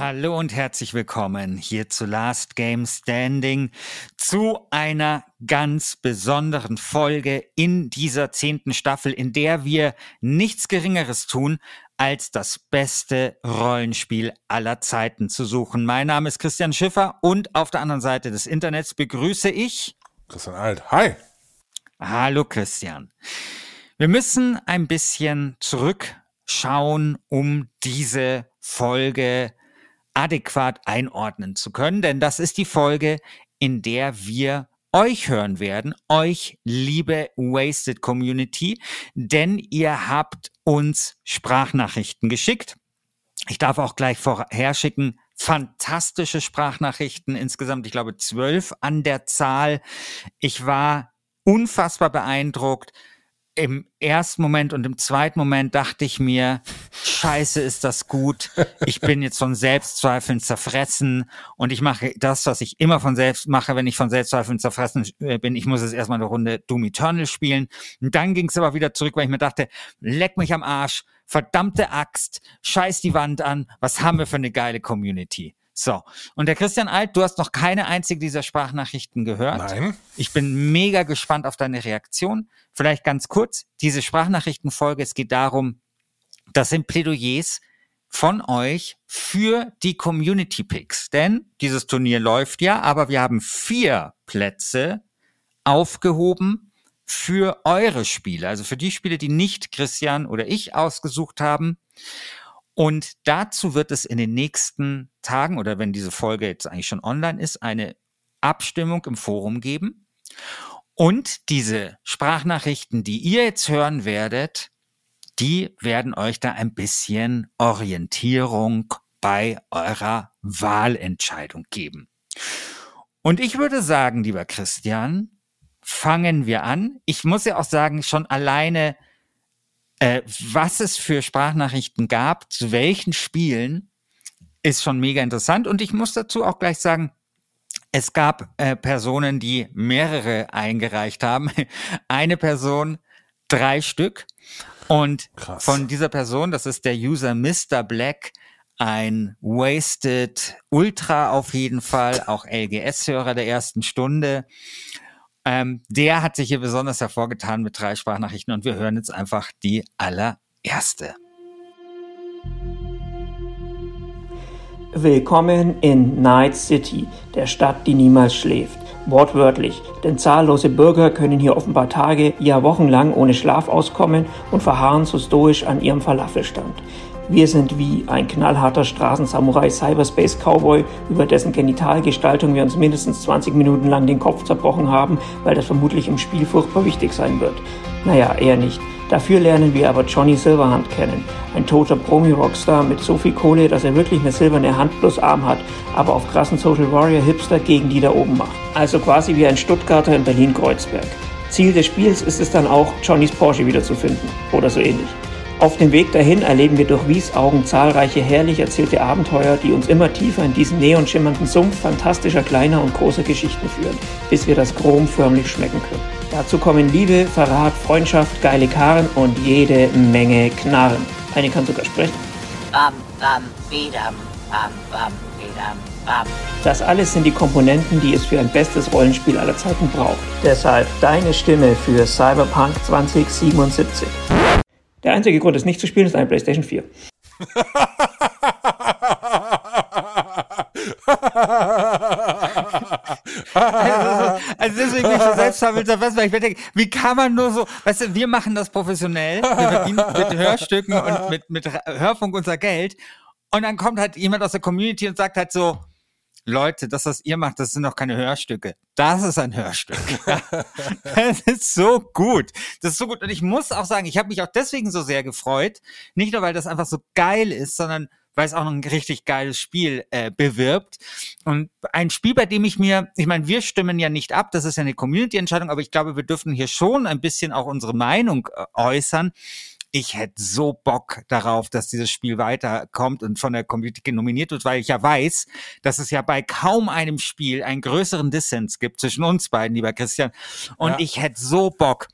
Hallo und herzlich willkommen hier zu Last Game Standing, zu einer ganz besonderen Folge in dieser zehnten Staffel, in der wir nichts Geringeres tun, als das beste Rollenspiel aller Zeiten zu suchen. Mein Name ist Christian Schiffer und auf der anderen Seite des Internets begrüße ich Christian Alt. Hi. Hallo Christian. Wir müssen ein bisschen zurückschauen, um diese Folge adäquat einordnen zu können, denn das ist die Folge, in der wir euch hören werden, euch liebe Wasted Community, denn ihr habt uns Sprachnachrichten geschickt. Ich darf auch gleich vorher schicken, fantastische Sprachnachrichten, insgesamt, ich glaube, zwölf an der Zahl. Ich war unfassbar beeindruckt im ersten Moment und im zweiten Moment dachte ich mir, scheiße ist das gut. Ich bin jetzt von Selbstzweifeln zerfressen und ich mache das, was ich immer von selbst mache, wenn ich von Selbstzweifeln zerfressen äh, bin. Ich muss jetzt erstmal eine Runde Doom Eternal spielen. Und dann ging es aber wieder zurück, weil ich mir dachte, leck mich am Arsch, verdammte Axt, scheiß die Wand an, was haben wir für eine geile Community? So, und der Christian Alt, du hast noch keine einzige dieser Sprachnachrichten gehört. Nein. Ich bin mega gespannt auf deine Reaktion. Vielleicht ganz kurz, diese Sprachnachrichtenfolge, es geht darum, das sind Plädoyers von euch für die Community Picks. Denn dieses Turnier läuft ja, aber wir haben vier Plätze aufgehoben für eure Spiele, also für die Spiele, die nicht Christian oder ich ausgesucht haben. Und dazu wird es in den nächsten Tagen oder wenn diese Folge jetzt eigentlich schon online ist, eine Abstimmung im Forum geben. Und diese Sprachnachrichten, die ihr jetzt hören werdet, die werden euch da ein bisschen Orientierung bei eurer Wahlentscheidung geben. Und ich würde sagen, lieber Christian, fangen wir an. Ich muss ja auch sagen, schon alleine äh, was es für Sprachnachrichten gab, zu welchen Spielen, ist schon mega interessant. Und ich muss dazu auch gleich sagen, es gab äh, Personen, die mehrere eingereicht haben. Eine Person, drei Stück. Und Krass. von dieser Person, das ist der User Mr. Black, ein Wasted Ultra auf jeden Fall, auch LGS-Hörer der ersten Stunde. Ähm, der hat sich hier besonders hervorgetan mit drei Sprachnachrichten und wir hören jetzt einfach die allererste. Willkommen in Night City, der Stadt, die niemals schläft. Wortwörtlich, denn zahllose Bürger können hier offenbar Tage, ja Wochen lang ohne Schlaf auskommen und verharren so stoisch an ihrem Falafelstand. Wir sind wie ein knallharter Straßensamurai Cyberspace Cowboy, über dessen Genitalgestaltung wir uns mindestens 20 Minuten lang den Kopf zerbrochen haben, weil das vermutlich im Spiel furchtbar wichtig sein wird. Naja, eher nicht. Dafür lernen wir aber Johnny Silverhand kennen. Ein toter Promi-Rockstar mit so viel Kohle, dass er wirklich eine silberne Hand plus Arm hat, aber auf krassen Social Warrior Hipster gegen die da oben macht. Also quasi wie ein Stuttgarter in Berlin-Kreuzberg. Ziel des Spiels ist es dann auch, Johnnys Porsche wiederzufinden. Oder so ähnlich. Auf dem Weg dahin erleben wir durch Wies Augen zahlreiche herrlich erzählte Abenteuer, die uns immer tiefer in diesen neonschimmernden Sumpf fantastischer kleiner und großer Geschichten führen, bis wir das Chrom förmlich schmecken können. Dazu kommen Liebe, Verrat, Freundschaft, geile Karren und jede Menge Knarren. Eine kann sogar sprechen. Bam, bam, bidam, bam, bam, bidam, bam. Das alles sind die Komponenten, die es für ein bestes Rollenspiel aller Zeiten braucht. Deshalb deine Stimme für Cyberpunk 2077. Der einzige Grund, es nicht zu spielen, ist eine PlayStation 4. also, also deswegen bin ich so selbstverwirrt, weil ich denke, wie kann man nur so, weißt du, wir machen das professionell, wir verdienen mit Hörstücken und mit, mit Hörfunk unser Geld. Und dann kommt halt jemand aus der Community und sagt halt so, Leute, das, was ihr macht, das sind doch keine Hörstücke. Das ist ein Hörstück. das ist so gut. Das ist so gut. Und ich muss auch sagen, ich habe mich auch deswegen so sehr gefreut. Nicht nur, weil das einfach so geil ist, sondern weil es auch noch ein richtig geiles Spiel äh, bewirbt. Und ein Spiel, bei dem ich mir, ich meine, wir stimmen ja nicht ab, das ist ja eine Community-Entscheidung, aber ich glaube, wir dürfen hier schon ein bisschen auch unsere Meinung äh, äußern ich hätte so Bock darauf, dass dieses Spiel weiterkommt und von der Community nominiert wird, weil ich ja weiß, dass es ja bei kaum einem Spiel einen größeren Dissens gibt zwischen uns beiden, lieber Christian. Und ja. ich hätte so Bock,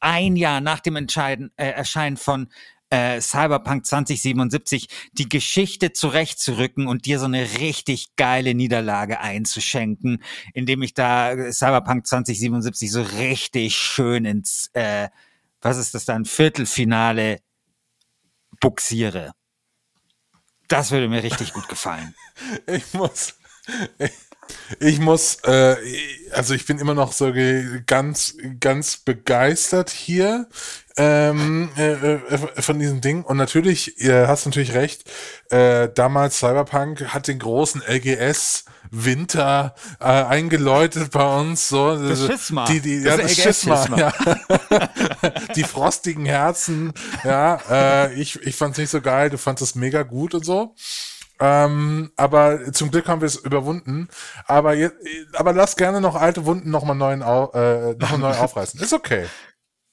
ein Jahr nach dem Entscheiden, äh, Erscheinen von äh, Cyberpunk 2077 die Geschichte zurechtzurücken und dir so eine richtig geile Niederlage einzuschenken, indem ich da Cyberpunk 2077 so richtig schön ins äh, was ist das dann, Viertelfinale buxiere. Das würde mir richtig gut gefallen. Ich muss, ich, muss, äh, also ich bin immer noch so ganz, ganz begeistert hier ähm, äh, äh, von diesem Ding. Und natürlich, ihr hast natürlich recht, äh, damals Cyberpunk hat den großen LGS Winter äh, eingeläutet bei uns. So, das Schisma. Die, die, das ja, das Schisma, ja. die frostigen Herzen. Ja, äh, ich, ich fand's nicht so geil, du fandest es mega gut und so. Ähm, aber zum Glück haben wir es überwunden. Aber, jetzt, aber lass gerne noch alte Wunden nochmal neu, äh, noch neu aufreißen. Ist okay.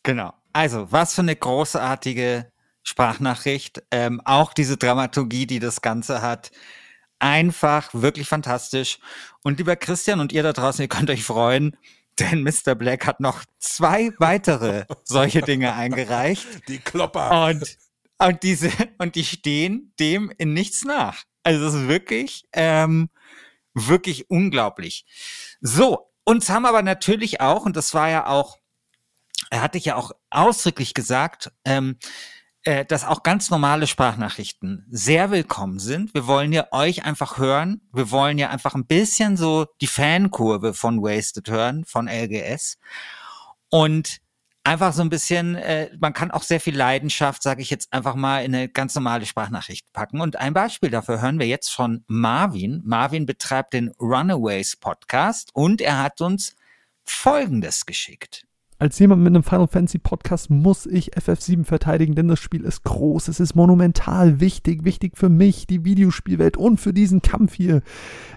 Genau. Also, was für eine großartige Sprachnachricht. Ähm, auch diese Dramaturgie, die das Ganze hat. Einfach wirklich fantastisch. Und lieber Christian und ihr da draußen, ihr könnt euch freuen, denn Mr. Black hat noch zwei weitere solche Dinge eingereicht. Die Klopper. Und, und diese, und die stehen dem in nichts nach. Also das ist wirklich, ähm, wirklich unglaublich. So, uns haben aber natürlich auch, und das war ja auch, er hatte ja auch ausdrücklich gesagt, ähm, äh, dass auch ganz normale Sprachnachrichten sehr willkommen sind. Wir wollen ja euch einfach hören. Wir wollen ja einfach ein bisschen so die Fankurve von Wasted hören, von LGS. Und einfach so ein bisschen, äh, man kann auch sehr viel Leidenschaft, sage ich jetzt einfach mal, in eine ganz normale Sprachnachricht packen. Und ein Beispiel dafür hören wir jetzt von Marvin. Marvin betreibt den Runaways Podcast und er hat uns Folgendes geschickt. Als jemand mit einem Final Fantasy Podcast muss ich FF7 verteidigen, denn das Spiel ist groß, es ist monumental wichtig, wichtig für mich, die Videospielwelt und für diesen Kampf hier.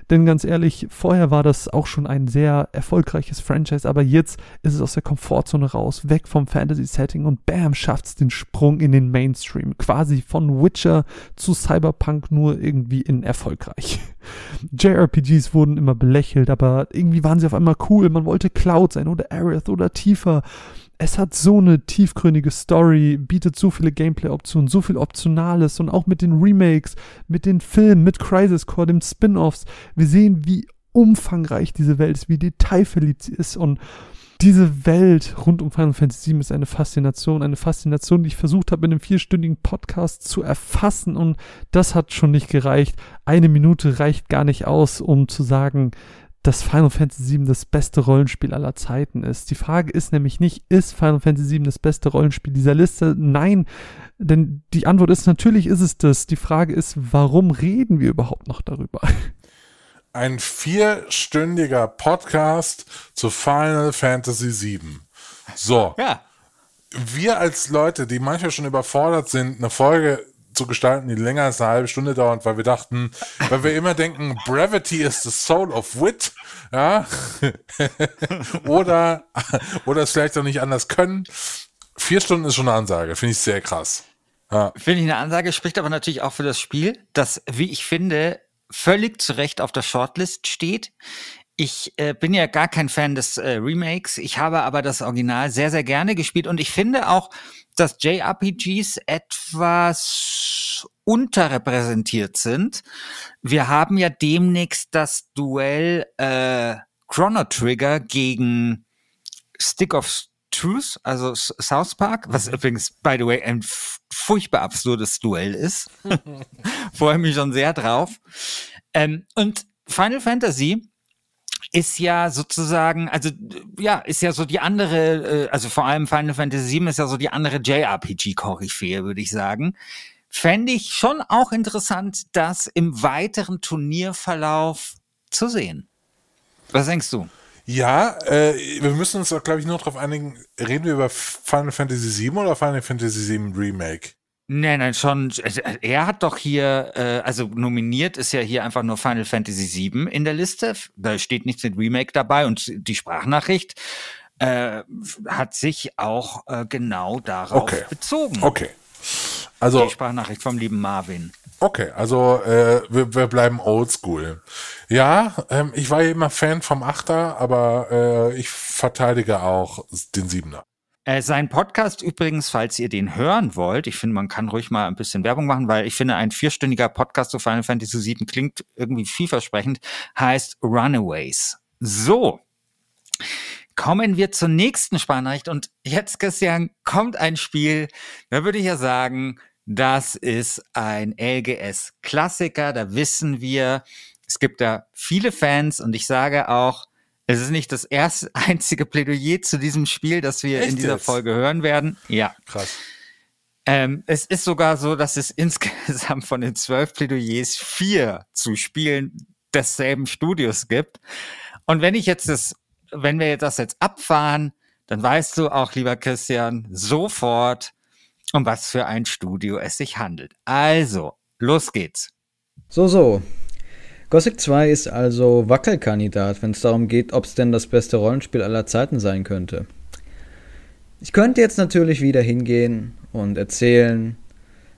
Denn ganz ehrlich, vorher war das auch schon ein sehr erfolgreiches Franchise, aber jetzt ist es aus der Komfortzone raus, weg vom Fantasy-Setting und bam, schafft es den Sprung in den Mainstream. Quasi von Witcher zu Cyberpunk nur irgendwie in erfolgreich. JRPGs wurden immer belächelt, aber irgendwie waren sie auf einmal cool. Man wollte Cloud sein oder Aerith oder tiefer. Es hat so eine tiefgründige Story, bietet so viele Gameplay-Optionen, so viel Optionales und auch mit den Remakes, mit den Filmen, mit Crisis Core, den Spin-offs. Wir sehen, wie umfangreich diese Welt ist, wie detailverliebt sie ist und diese Welt rund um Final Fantasy VII ist eine Faszination, eine Faszination, die ich versucht habe, in einem vierstündigen Podcast zu erfassen und das hat schon nicht gereicht. Eine Minute reicht gar nicht aus, um zu sagen, dass Final Fantasy VII das beste Rollenspiel aller Zeiten ist. Die Frage ist nämlich nicht, ist Final Fantasy VII das beste Rollenspiel dieser Liste? Nein, denn die Antwort ist natürlich ist es das. Die Frage ist, warum reden wir überhaupt noch darüber? Ein vierstündiger Podcast zu Final Fantasy VII. So. Ja. Wir als Leute, die manchmal schon überfordert sind, eine Folge zu gestalten, die länger als eine halbe Stunde dauert, weil wir dachten, weil wir immer denken, Brevity is the soul of wit, ja, oder, oder es vielleicht auch nicht anders können. Vier Stunden ist schon eine Ansage, finde ich sehr krass. Ja. Finde ich eine Ansage, spricht aber natürlich auch für das Spiel, das, wie ich finde, völlig zu Recht auf der Shortlist steht. Ich äh, bin ja gar kein Fan des äh, Remakes. Ich habe aber das Original sehr, sehr gerne gespielt und ich finde auch, dass JRPGs etwas unterrepräsentiert sind. Wir haben ja demnächst das Duell äh, Chrono Trigger gegen Stick of Truth, also South Park, was mhm. übrigens, by the way, ein furchtbar absurdes Duell ist. Freue mich schon sehr drauf. Ähm, und Final Fantasy ist ja sozusagen, also ja, ist ja so die andere, äh, also vor allem Final Fantasy VII ist ja so die andere JRPG-Koryphäe, würde ich sagen. Fände ich schon auch interessant, das im weiteren Turnierverlauf zu sehen. Was denkst du? Ja, äh, wir müssen uns, glaube ich, nur darauf einigen, reden wir über Final Fantasy VII oder Final Fantasy VII Remake? Nein, nein, schon. Er hat doch hier, äh, also nominiert ist ja hier einfach nur Final Fantasy VII in der Liste. Da steht nichts mit Remake dabei und die Sprachnachricht äh, hat sich auch äh, genau darauf Okay. bezogen. Okay. Also, Die Sprachnachricht vom lieben Marvin. Okay, also äh, wir, wir bleiben oldschool. Ja, ähm, ich war ja immer Fan vom Achter, aber äh, ich verteidige auch den Siebener. Äh, sein Podcast übrigens, falls ihr den hören wollt, ich finde, man kann ruhig mal ein bisschen Werbung machen, weil ich finde, ein vierstündiger Podcast zu Final Fantasy VII klingt irgendwie vielversprechend, heißt Runaways. So. Kommen wir zur nächsten Sprachnachricht und jetzt, Christian, kommt ein Spiel, da würde ich ja sagen, das ist ein LGS-Klassiker, da wissen wir, es gibt da viele Fans und ich sage auch, es ist nicht das erste einzige Plädoyer zu diesem Spiel, das wir Echt in dieser jetzt? Folge hören werden. Ja. Krass. Ähm, es ist sogar so, dass es insgesamt von den zwölf Plädoyers vier zu Spielen desselben Studios gibt. Und wenn ich jetzt das, wenn wir das jetzt abfahren, dann weißt du auch, lieber Christian, sofort, um was für ein Studio es sich handelt. Also, los geht's. So, so. Gothic 2 ist also Wackelkandidat, wenn es darum geht, ob es denn das beste Rollenspiel aller Zeiten sein könnte. Ich könnte jetzt natürlich wieder hingehen und erzählen,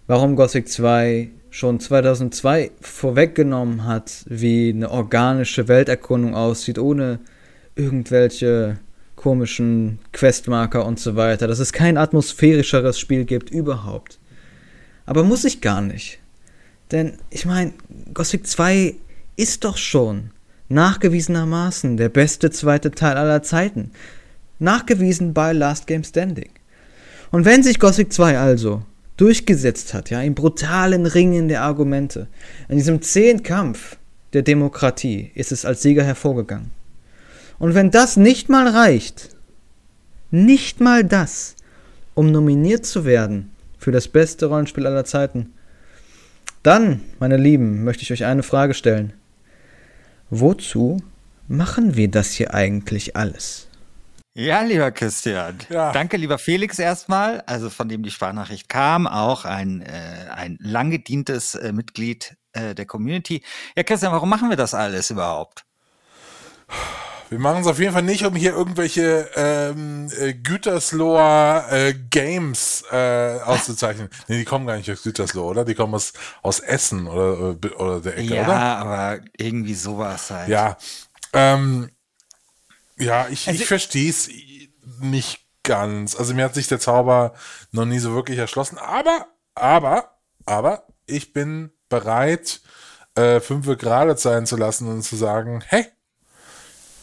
warum Gothic 2 schon 2002 vorweggenommen hat, wie eine organische Welterkundung aussieht, ohne irgendwelche komischen Questmarker und so weiter, dass es kein atmosphärischeres Spiel gibt überhaupt. Aber muss ich gar nicht. Denn ich meine, Gothic 2 ist doch schon nachgewiesenermaßen der beste zweite Teil aller Zeiten. Nachgewiesen bei Last Game Standing. Und wenn sich Gothic 2 also durchgesetzt hat, ja, im brutalen Ringen der Argumente, in diesem zähen Kampf der Demokratie, ist es als Sieger hervorgegangen. Und wenn das nicht mal reicht, nicht mal das, um nominiert zu werden für das beste Rollenspiel aller Zeiten, dann, meine Lieben, möchte ich euch eine Frage stellen. Wozu machen wir das hier eigentlich alles? Ja, lieber Christian. Ja. Danke, lieber Felix erstmal, also von dem die Sprachnachricht kam, auch ein, äh, ein lang gedientes äh, Mitglied äh, der Community. Ja, Christian, warum machen wir das alles überhaupt? Wir machen es auf jeden Fall nicht, um hier irgendwelche ähm, äh, Gütersloher äh, Games äh, auszuzeichnen. nee, die kommen gar nicht aus Gütersloh, oder? Die kommen aus, aus Essen oder, äh, oder der Ecke, ja, oder? aber irgendwie sowas halt. Ja. Ähm, ja, ich, Also- ich verstehe es nicht ganz. Also mir hat sich der Zauber noch nie so wirklich erschlossen. Aber, aber, aber, ich bin bereit, äh, fünfe gerade sein zu lassen und zu sagen, hey,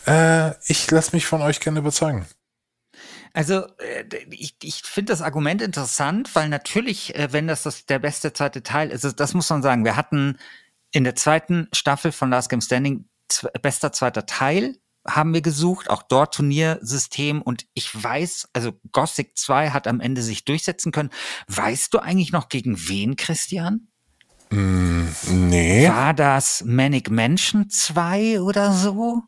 äh, ich lasse mich von euch gerne überzeugen. Also äh, ich, ich finde das Argument interessant, weil natürlich, äh, wenn das, das der beste zweite Teil ist, das- muss man sagen, wir hatten in der zweiten Staffel von Last Game Standing bester zweiter Teil haben wir gesucht, auch dort Turniersystem und ich weiß, also Gothic 2 hat am Ende sich durchsetzen können. Weißt du eigentlich noch gegen wen, Christian? Nee. War das Manic Mansion 2 oder so?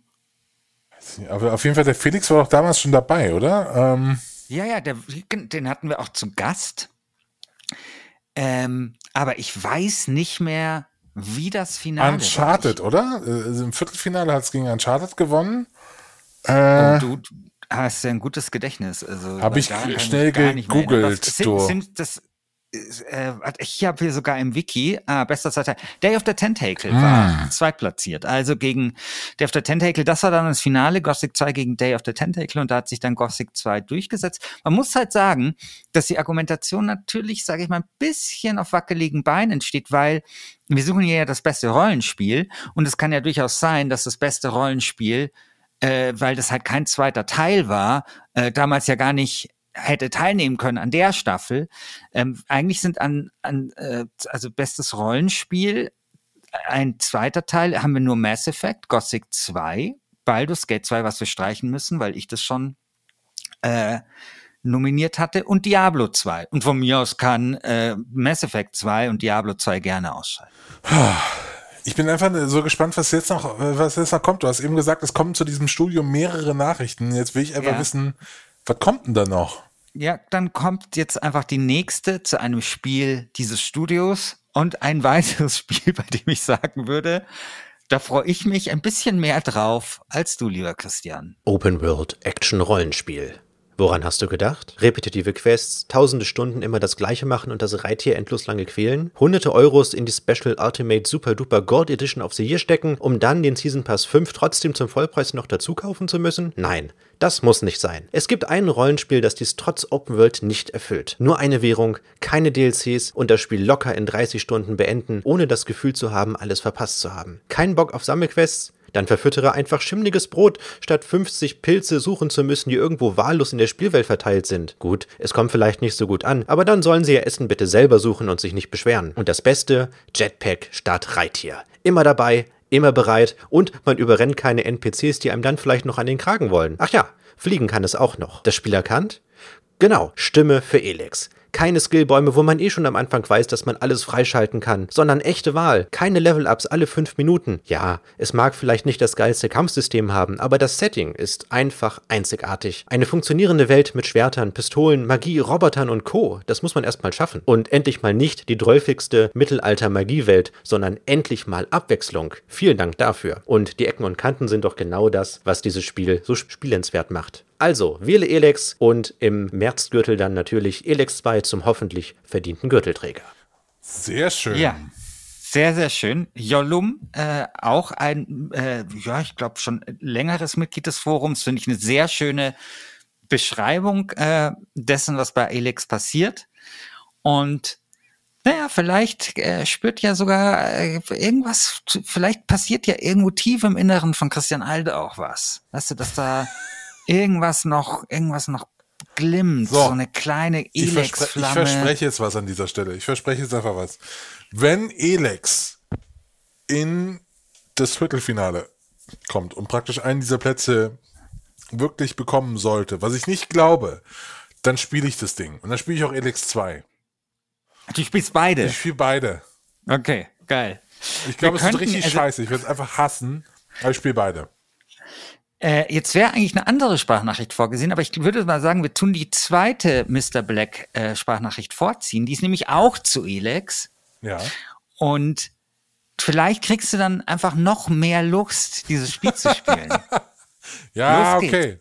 Aber auf jeden Fall, der Felix war doch damals schon dabei, oder? Ähm, Ja, ja, der, den hatten wir auch zu Gast. Ähm, aber ich weiß nicht mehr, wie das Finale Uncharted, oder? Äh, Also Im Viertelfinale hat es gegen Uncharted gewonnen. war. Äh, du hast ja ein gutes Gedächtnis. Also Hab weil ich schnell gegoogelt, Was- sind, sind das, äh, ich habe hier sogar im Wiki, ah, bester Zweiter, Day of the Tentacle Ah. war zweitplatziert. Also gegen Day of the Tentacle, das war dann das Finale, Gothic 2 gegen Day of the Tentacle und da hat sich dann Gothic 2 durchgesetzt. Man muss halt sagen, dass die Argumentation natürlich, sage ich mal, ein bisschen auf wackeligen Beinen steht, weil wir suchen hier ja das beste Rollenspiel und es kann ja durchaus sein, dass das beste Rollenspiel, äh, weil das halt kein zweiter Teil war, äh, damals ja gar nicht hätte teilnehmen können an der Staffel. Ähm, eigentlich sind an, an äh, also bestes Rollenspiel ein zweiter Teil haben wir nur Mass Effect, Gothic 2, Baldur's Gate 2, was wir streichen müssen, weil ich das schon äh, nominiert hatte, und Diablo 2. Und von mir aus kann äh, Mass Effect 2 und Diablo 2 gerne ausscheiden. Ich bin einfach so gespannt, was jetzt noch, was jetzt noch kommt. Du hast eben gesagt, es kommen zu diesem Studium mehrere Nachrichten. Jetzt will ich einfach Ja. wissen, was kommt denn da noch? Ja, dann kommt jetzt einfach die nächste zu einem Spiel dieses Studios und ein weiteres Spiel, bei dem ich sagen würde, da freue ich mich ein bisschen mehr drauf als du, lieber Christian. Open World Action Rollenspiel. Woran hast du gedacht? Repetitive Quests, tausende Stunden immer das gleiche machen und das Reittier endlos lange quälen? Hunderte Euros in die Special Ultimate Super Duper Gold Edition of the Year stecken, um dann den Season Pass 5 trotzdem zum Vollpreis noch dazu kaufen zu müssen? Nein. Das muss nicht sein. Es gibt ein Rollenspiel, das dies trotz Open World nicht erfüllt. Nur eine Währung, keine DLCs und das Spiel locker in 30 Stunden beenden, ohne das Gefühl zu haben, alles verpasst zu haben. Kein Bock auf Sammelquests? Dann verfüttere einfach schimmliges Brot, statt 50 Pilze suchen zu müssen, die irgendwo wahllos in der Spielwelt verteilt sind. Gut, es kommt vielleicht nicht so gut an, aber dann sollen sie ihr Essen bitte selber suchen und sich nicht beschweren. Und das Beste, Jetpack statt Reittier. Immer dabei, immer bereit und man überrennt keine NPCs, die einem dann vielleicht noch an den Kragen wollen. Ach ja, fliegen kann es auch noch. Das Spiel erkannt? Genau, Stimme für Elex. Keine Skillbäume, wo man eh schon am Anfang weiß, dass man alles freischalten kann, sondern echte Wahl. Keine Level-Ups alle fünf Minuten. Ja, es mag vielleicht nicht das geilste Kampfsystem haben, aber das Setting ist einfach einzigartig. Eine funktionierende Welt mit Schwertern, Pistolen, Magie, Robotern und Co. Das muss man erstmal schaffen. Und endlich mal nicht die drölfigste Mittelalter-Magiewelt, sondern endlich mal Abwechslung. Vielen Dank dafür. Und die Ecken und Kanten sind doch genau das, was dieses Spiel so spielenswert macht. Also, wähle Elex und im Märzgürtel dann natürlich Elex 2 zum hoffentlich verdienten Gürtelträger. Sehr schön. Ja. Sehr, sehr schön. Jollum, äh, auch ein, äh, ja, ich glaube schon längeres Mitglied des Forums, finde ich eine sehr schöne Beschreibung äh, dessen, was bei Elex passiert. Und naja, vielleicht äh, spürt ja sogar äh, irgendwas, vielleicht passiert ja irgendwo tief im Inneren von Christian Alde auch was. Weißt du, dass da irgendwas noch, irgendwas noch glimmt, so, So. eine kleine Ich, verspre ich Elex-Flamme. verspreche jetzt was an dieser Stelle. Ich verspreche jetzt einfach was. Wenn Elex in das Viertelfinale kommt und praktisch einen dieser Plätze wirklich bekommen sollte, was ich nicht glaube, dann spiele ich das Ding. Und dann spiele ich auch Elex 2. Du spielst beide. Ich spiele beide. Okay, geil. Ich glaube, es ist richtig also- scheiße. Ich werde es einfach hassen, aber ich spiele beide. Äh, jetzt wäre eigentlich eine andere Sprachnachricht vorgesehen, aber ich würde mal sagen, wir tun die zweite Mr. Black äh, Sprachnachricht vorziehen. Die ist nämlich auch zu Elex. Ja. Und vielleicht kriegst du dann einfach noch mehr Lust, dieses Spiel zu spielen. Ja, okay.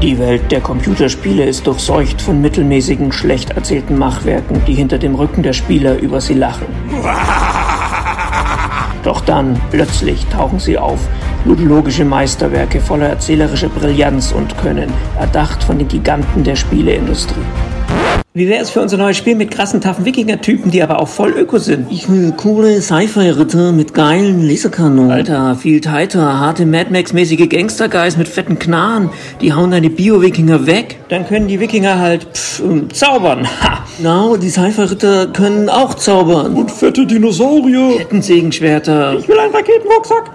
Die Welt der Computerspiele ist durchseucht von mittelmäßigen, schlecht erzählten Machwerken, die hinter dem Rücken der Spieler über sie lachen. Doch dann, plötzlich, tauchen sie auf. Ludologische Meisterwerke voller erzählerischer Brillanz und Können, erdacht von den Giganten der Spieleindustrie. Wie wäre es für unser neues Spiel mit krassen, taffen Wikinger-Typen, die aber auch voll öko sind? Ich will coole Sci-Fi-Ritter mit geilen Laserkanonen. Alter, viel tighter, harte Mad Max-mäßige Gangster-Guys mit fetten Knarren. Die hauen deine Bio-Wikinger weg. Dann können die Wikinger halt pff, ähm, zaubern. Ha! Na, die Sci-Fi-Ritter können auch zaubern. Und fette Dinosaurier. Kettensägenschwerter. Ich will einen Raketenrucksack.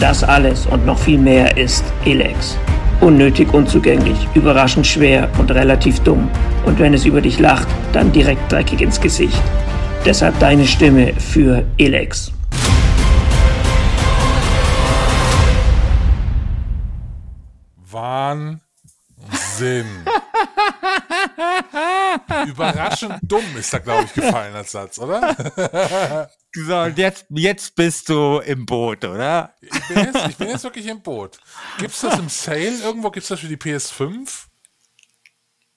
Das alles und noch viel mehr ist Elex. Unnötig unzugänglich, überraschend schwer und relativ dumm. Und wenn es über dich lacht, dann direkt dreckig ins Gesicht. Deshalb deine Stimme für Elex. Wahnsinn. Überraschend dumm ist da, glaube ich, gefallen als Satz, oder? so, und jetzt, jetzt bist du im Boot, oder? Ich bin jetzt, ich bin jetzt wirklich im Boot. Gibt's das im Sale irgendwo? Gibt's das für die PS5?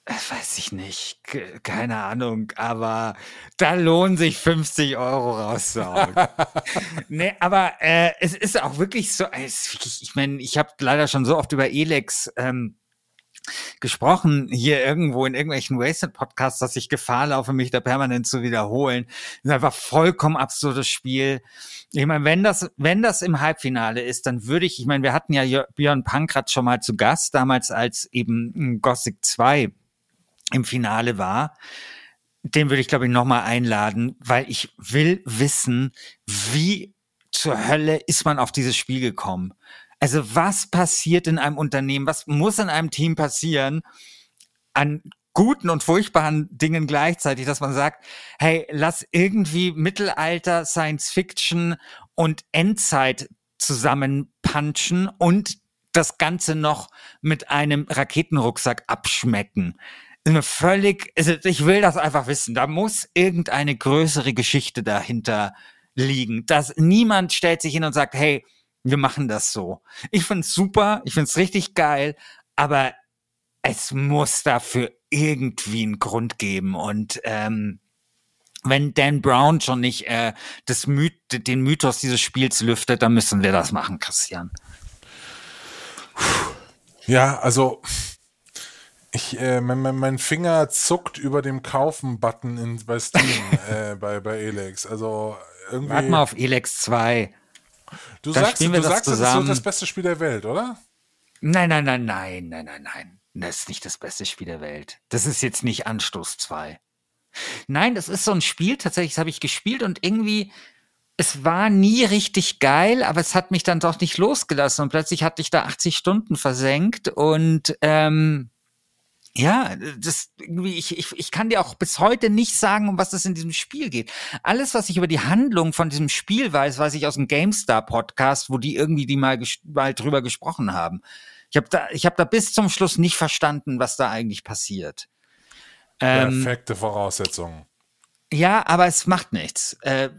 Äh, Weiß ich nicht, Ke- keine Ahnung, aber da lohnen sich 50 Euro rauszuhauen. nee, aber äh, es ist auch wirklich so, es wirklich, ich meine, ich habe leider schon so oft über Elex ähm, gesprochen, hier irgendwo in irgendwelchen Wasted-Podcasts, dass ich Gefahr laufe, mich da permanent zu wiederholen. Das ist einfach vollkommen absurdes Spiel. Ich meine, wenn das, wenn das im Halbfinale ist, dann würde ich, ich meine, wir hatten ja Jör- Björn Pankratz schon mal zu Gast, damals als eben Gothic 2 im Finale war. den würde ich, glaube ich, nochmal einladen, weil ich will wissen, wie zur Hölle ist man auf dieses Spiel gekommen? Also was passiert in einem Unternehmen? Was muss in einem Team passieren an guten und furchtbaren Dingen gleichzeitig, dass man sagt, hey, lass irgendwie Mittelalter, Science Fiction und Endzeit zusammenpunchen und das Ganze noch mit einem Raketenrucksack abschmecken. Völlig, also ich will das einfach wissen. Da muss irgendeine größere Geschichte dahinter liegen. Dass niemand stellt sich hin und sagt, hey, wir machen das so. Ich find's super, ich find's richtig geil, aber es muss dafür irgendwie einen Grund geben und ähm, wenn Dan Brown schon nicht äh, das Myth den Mythos dieses Spiels lüftet, dann müssen wir das machen, Christian. Ja, also ich, äh, mein, mein, mein Finger zuckt über dem Kaufen-Button bei Steam, äh, bei, bei Elex. Also irgendwie. Warte mal auf Elex 2. Du Dann sagst, du sagst das, das ist das beste Spiel der Welt, oder? Nein, nein, nein, nein, nein, nein, nein. Das ist nicht das beste Spiel der Welt. Das ist jetzt nicht Anstoß 2. Nein, das ist so ein Spiel, tatsächlich, das habe ich gespielt und irgendwie, es war nie richtig geil, aber es hat mich dann doch nicht losgelassen und plötzlich hatte ich da 80 Stunden versenkt und ähm, ja, das irgendwie, ich, ich, ich kann dir auch bis heute nicht sagen, um was es in diesem Spiel geht. Alles, was ich über die Handlung von diesem Spiel weiß, weiß ich aus dem GameStar-Podcast, wo die irgendwie die mal, mal drüber gesprochen haben. Ich habe da, ich habe da bis zum Schluss nicht verstanden, was da eigentlich passiert. Ähm, Perfekte Voraussetzungen. Ja, aber es macht nichts, äh,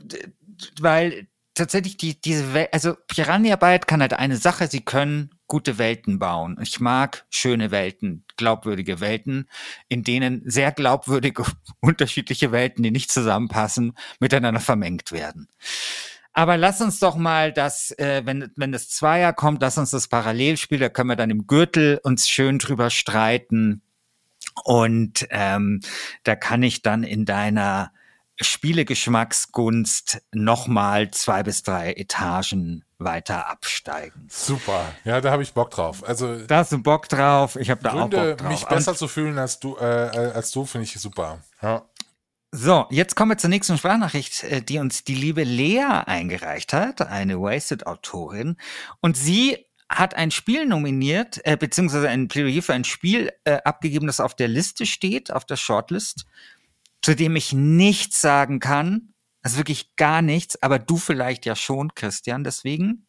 weil tatsächlich die diese Welt, also Piranha Byte kann halt eine Sache, sie können gute Welten bauen. Ich mag schöne Welten, glaubwürdige Welten, in denen sehr glaubwürdige unterschiedliche Welten, die nicht zusammenpassen, miteinander vermengt werden. Aber lass uns doch mal das, äh, wenn, wenn das Zweier kommt, lass uns das Parallelspiel, da können wir dann im Gürtel uns schön drüber streiten. Und ähm, da kann ich dann in deiner Spielegeschmacksgunst nochmal zwei bis drei Etagen weiter absteigen. Super, ja, da habe ich Bock drauf. Also da hast du Bock drauf, ich habe da Gründe, auch Bock drauf. mich besser Und, zu fühlen als du, äh, als du finde ich super. Ja. So, jetzt kommen wir zur nächsten Sprachnachricht, äh, die uns die liebe Lea eingereicht hat, eine Wasted-Autorin. Und sie hat ein Spiel nominiert, äh, beziehungsweise ein Plädoyer für ein Spiel äh, abgegeben, das auf der Liste steht, auf der Shortlist, zu dem ich nichts sagen kann. Also wirklich gar nichts, aber du vielleicht ja schon, Christian. Deswegen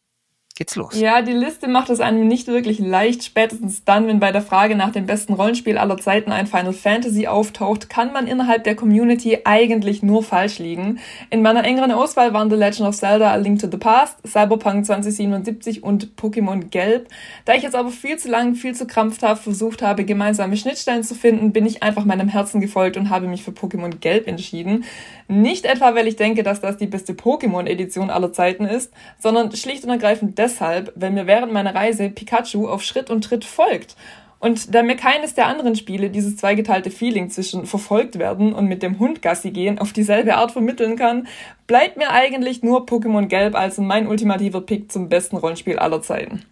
geht's los. Ja, die Liste macht es einem nicht wirklich leicht. Spätestens dann, wenn bei der Frage nach dem besten Rollenspiel aller Zeiten ein Final Fantasy auftaucht, kann man innerhalb der Community eigentlich nur falsch liegen. In meiner engeren Auswahl waren The Legend of Zelda A Link to the Past, Cyberpunk 2077 und Pokémon Gelb. Da ich jetzt aber viel zu lang, viel zu krampfhaft versucht habe, gemeinsame Schnittstellen zu finden, bin ich einfach meinem Herzen gefolgt und habe mich für Pokémon Gelb entschieden. Nicht etwa, weil ich denke, dass das die beste Pokémon-Edition aller Zeiten ist, sondern schlicht und ergreifend deshalb, weil mir während meiner Reise Pikachu auf Schritt und Tritt folgt. Und da mir keines der anderen Spiele dieses zweigeteilte Feeling zwischen verfolgt werden und mit dem Hund Gassi gehen auf dieselbe Art vermitteln kann, bleibt mir eigentlich nur Pokémon Gelb als mein ultimativer Pick zum besten Rollenspiel aller Zeiten.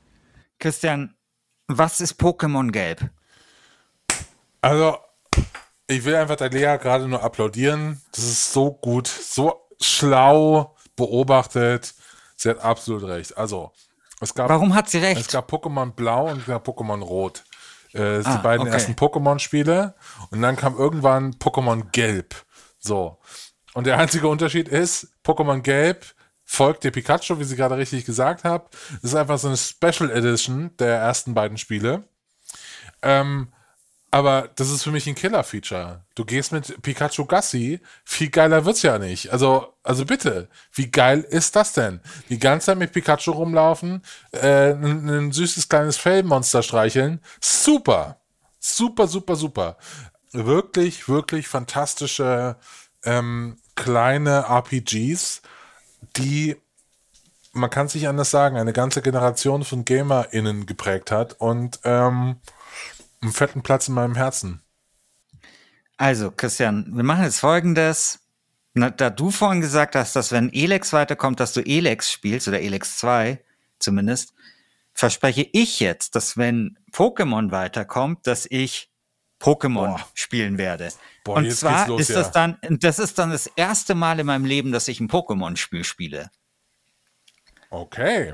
Christian, was ist Pokémon Gelb? Also, ich will einfach der Lea gerade nur applaudieren. Das ist so gut, so schlau beobachtet. Sie hat absolut recht. Also, es gab. Warum hat sie recht? Es gab Pokémon Blau und es gab Pokémon Rot. Äh, ah, die beiden okay. ersten Pokémon-Spiele. Und dann kam irgendwann Pokémon Gelb. So. Und der einzige Unterschied ist, Pokémon Gelb folgt der Pikachu, wie sie gerade richtig gesagt hat. Das ist einfach so eine Special Edition der ersten beiden Spiele. Ähm, aber das ist für mich ein Killer-Feature. Du gehst mit Pikachu Gassi, viel geiler wird's ja nicht. Also, also bitte, wie geil ist das denn? Die ganze Zeit mit Pikachu rumlaufen, äh, ein, süßes kleines Fellmonster streicheln. Super. Super, super, super. Wirklich, wirklich fantastische ähm, kleine RPGs, die man kann sich anders sagen, eine ganze Generation von GamerInnen geprägt hat und ähm, einen fetten Platz in meinem Herzen. Also, Christian, wir machen jetzt folgendes. Na, da du vorhin gesagt hast, dass wenn Elex weiterkommt, dass du Elex spielst, oder Elex 2 zumindest, verspreche ich jetzt, dass wenn Pokémon weiterkommt, dass ich Pokémon Boah. spielen werde. Boah, und jetzt zwar los, ist ja. das dann, das ist dann das erste Mal in meinem Leben, dass ich ein Pokémon-Spiel spiele. Okay.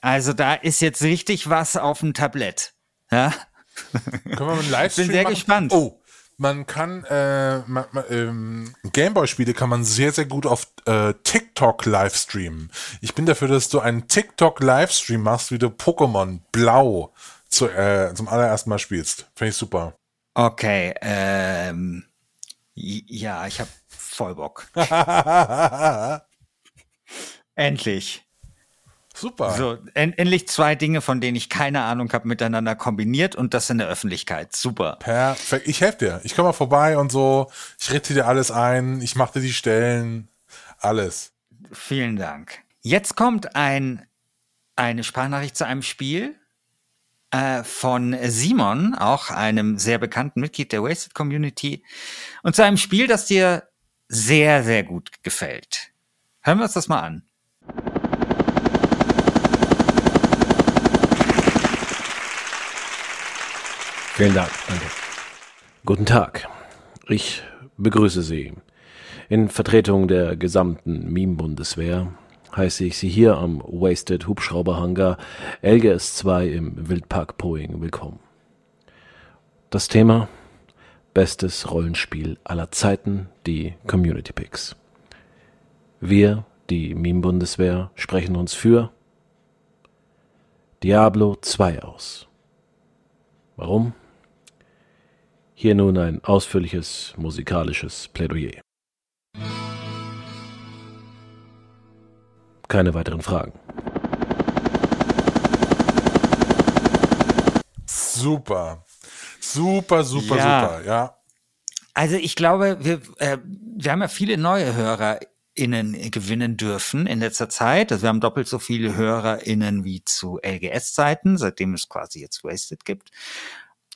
Also da ist jetzt richtig was auf dem Tablett. Ja? Können wir einen Livestream Bin sehr machen? gespannt. Oh, man kann äh, ähm, Gameboy-Spiele kann man sehr sehr gut auf äh, TikTok livestreamen. Ich bin dafür, dass du einen TikTok Livestream machst, wie du Pokémon Blau zu, äh, zum allerersten Mal spielst. Finde ich super. Okay, ähm, ja, ich habe voll Bock. Endlich. Super. So, en endlich zwei Dinge, von denen ich keine Ahnung habe, miteinander kombiniert und das in der Öffentlichkeit. Super. Perfekt. Ich helfe dir. Ich komme mal vorbei und so. Ich ritte dir alles ein. Ich mache dir die Stellen. Alles. Vielen Dank. Jetzt kommt ein, eine Sprachnachricht zu einem Spiel äh, von Simon, auch einem sehr bekannten Mitglied der Wasted Community, und zu einem Spiel, das dir sehr, sehr gut gefällt. Hören wir uns das mal an. Vielen Dank. Danke. Guten Tag. Ich begrüße Sie. In Vertretung der gesamten Meme-Bundeswehr heiße ich Sie hier am Wasted Hubschrauberhangar LGS 2 im Wildpark Poing willkommen. Das Thema Bestes Rollenspiel aller Zeiten, die Community Picks. Wir, die Meme-Bundeswehr, sprechen uns für Diablo 2 aus. Warum? Hier nun ein ausführliches musikalisches Plädoyer. Keine weiteren Fragen. Super. Super, super, Ja. super. Ja. Also ich glaube, wir, äh, wir haben ja viele neue HörerInnen gewinnen dürfen in letzter Zeit. Also wir haben doppelt so viele HörerInnen wie zu LGS-Zeiten, seitdem es quasi jetzt Wasted gibt.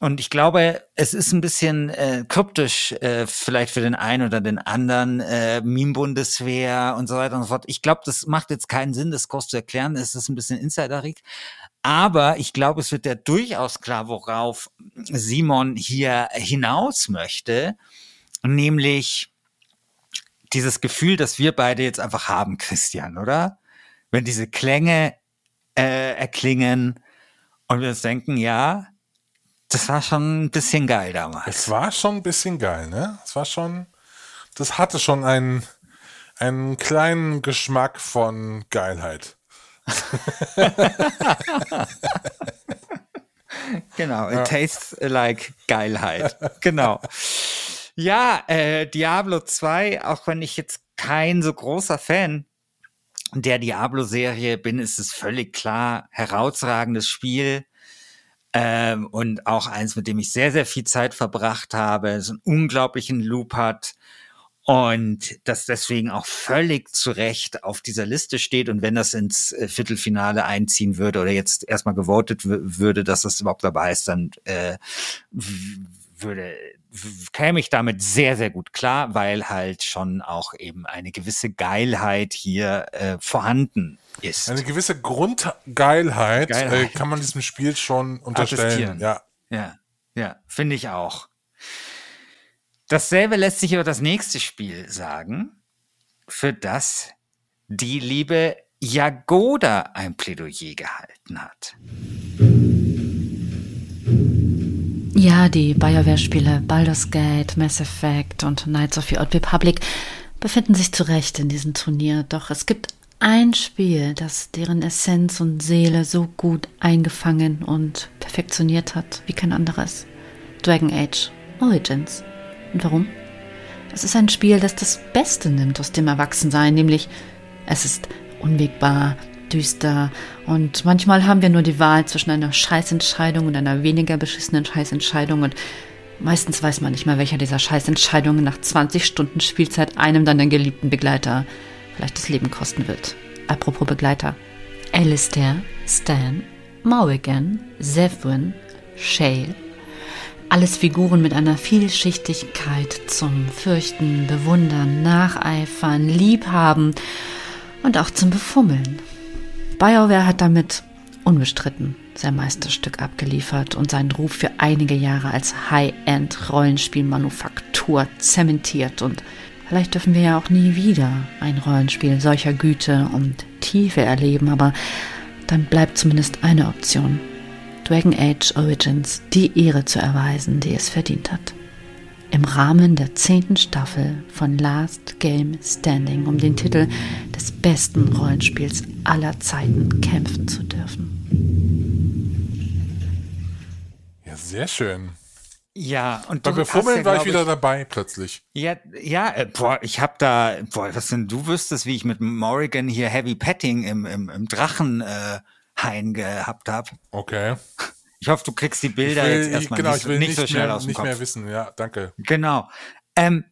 Und ich glaube, es ist ein bisschen äh, kryptisch, äh, vielleicht für den einen oder den anderen, äh, Meme-Bundeswehr und so weiter und so fort. Ich glaube, das macht jetzt keinen Sinn, das groß zu erklären. Es ist ein bisschen insiderig. Aber ich glaube, es wird ja durchaus klar, worauf Simon hier hinaus möchte, nämlich dieses Gefühl, das wir beide jetzt einfach haben, Christian, oder? Wenn diese Klänge äh, erklingen und wir uns denken, ja, das war schon ein bisschen geil damals. Es war schon ein bisschen geil, ne? Es war schon, das hatte schon einen, einen kleinen Geschmack von Geilheit. Genau, it tastes like Geilheit. genau. Ja, äh, Diablo 2, auch wenn ich jetzt kein so großer Fan der Diablo-Serie bin, ist es völlig klar, herausragendes Spiel. Ähm, und auch eins, mit dem ich sehr, sehr viel Zeit verbracht habe, so einen unglaublichen Loop hat und das deswegen auch völlig zu Recht auf dieser Liste steht. Und wenn das ins äh, Viertelfinale einziehen würde oder jetzt erstmal gewotet würde, dass das überhaupt dabei ist, dann äh, würde käme ich damit sehr, sehr gut klar, weil halt schon auch eben eine gewisse Geilheit hier äh, vorhanden ist. Eine gewisse Grundgeilheit äh, kann man diesem Spiel schon unterstellen. Attestieren. Ja. Ja, ja, finde ich auch. Dasselbe lässt sich über das nächste Spiel sagen, für das die liebe Jagoda ein Plädoyer gehalten hat. Ja, die BioWare-Spiele Baldur's Gate, Mass Effect und Knights of the Old Republic befinden sich zu Recht in diesem Turnier. Doch es gibt ein Spiel, das deren Essenz und Seele so gut eingefangen und perfektioniert hat wie kein anderes. Dragon Age Origins. Und warum? Es ist ein Spiel, das das Beste nimmt aus dem Erwachsensein, nämlich es ist unwegbar, düster und manchmal haben wir nur die Wahl zwischen einer Scheißentscheidung und einer weniger beschissenen Scheißentscheidung und meistens weiß man nicht mal, welcher dieser Scheißentscheidungen nach 20 Stunden Spielzeit einem dann den geliebten Begleiter vielleicht das Leben kosten wird. Apropos Begleiter. Alistair, Stan, Morrigan, Zevwin, Shale. Alles Figuren mit einer Vielschichtigkeit zum Fürchten, Bewundern, Nacheifern, Liebhaben und auch zum Befummeln. BioWare hat damit unbestritten sein Meisterstück abgeliefert und seinen Ruf für einige Jahre als High-End-Rollenspielmanufaktur zementiert. Und vielleicht dürfen wir ja auch nie wieder ein Rollenspiel solcher Güte und Tiefe erleben, aber dann bleibt zumindest eine Option. Dragon Age Origins die Ehre zu erweisen, die es verdient hat. Im Rahmen der zehnten Staffel von Last Game Standing um den Titel des besten Rollenspiels aller Zeiten kämpfen zu dürfen. Ja, sehr schön. Ja, und Bei du Befummeln hast ja, war ich wieder dabei plötzlich. Ja, ja, äh, boah, ich hab da, boah, was denn, du wüsstest, wie ich mit Morrigan hier Heavy Petting im, im, im Drachenhain äh, gehabt hab. Okay. Ich hoffe, du kriegst die Bilder will, jetzt erstmal genau, nicht, ich will nicht nicht, so schnell mehr, aus dem nicht Kopf. mehr wissen. Ja, danke. Genau. Ähm,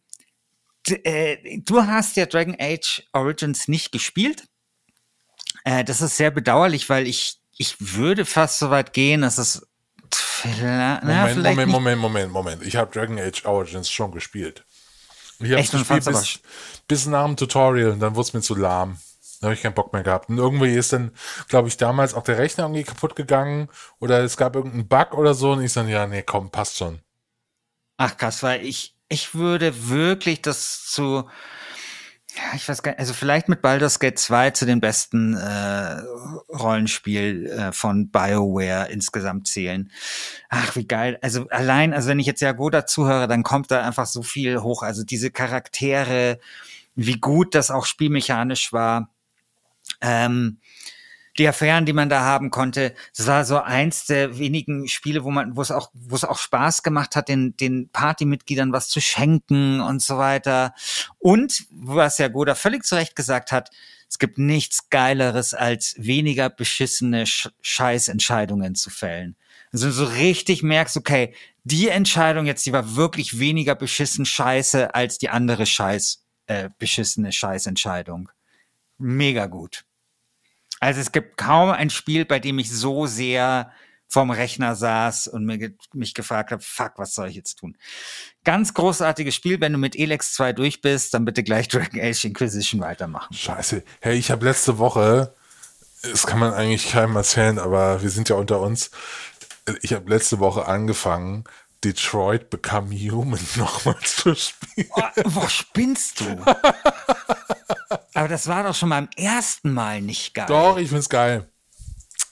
äh, du hast ja Dragon Age Origins nicht gespielt. Äh, das ist sehr bedauerlich, weil ich, ich würde fast so weit gehen, dass es na, Moment, Moment, nicht, Moment, Moment, Moment. Ich habe Dragon Age Origins schon gespielt. Ich habe gespielt bis, bis nach dem Tutorial und dann wurde es mir zu lahm. Da habe ich keinen Bock mehr gehabt. Und irgendwie ist dann, glaube ich, damals auch der Rechner irgendwie kaputt gegangen oder es gab irgendeinen Bug oder so und ich dann, ja, nee, komm, passt schon. Ach krass, weil ich, ich würde wirklich das zu, ja, ich weiß gar nicht, also vielleicht mit Baldur's Gate 2 zu den besten äh, Rollenspiel äh, von BioWare insgesamt zählen. Ach, wie geil. Also allein, also wenn ich jetzt Jagoda zuhöre, dann kommt da einfach so viel hoch. Also diese Charaktere, wie gut das auch spielmechanisch war. Ähm, die Affären, die man da haben konnte, das war so eins der wenigen Spiele, wo man, wo es auch, wo es auch Spaß gemacht hat, den, den Partymitgliedern was zu schenken und so weiter. Und, was ja Goda völlig zu Recht gesagt hat, es gibt nichts Geileres, als weniger beschissene Sch Scheißentscheidungen zu fällen. Also so richtig merkst, okay, die Entscheidung jetzt, die war wirklich weniger beschissen scheiße als die andere Scheiß, äh, beschissene Scheißentscheidung. Mega gut. Also es gibt kaum ein Spiel, bei dem ich so sehr vom Rechner saß und mir mich gefragt habe, fuck, was soll ich jetzt tun? Ganz großartiges Spiel, wenn du mit Elex 2 durch bist, dann bitte gleich Dragon Age Inquisition weitermachen. Scheiße. Hey, ich habe letzte Woche, das kann man eigentlich keinem erzählen, aber wir sind ja unter uns. Ich habe letzte Woche angefangen, Detroit Become Human nochmal zu spielen. Oh, wo spinnst du? Aber das war doch schon beim ersten Mal nicht geil. Doch, ich find's geil.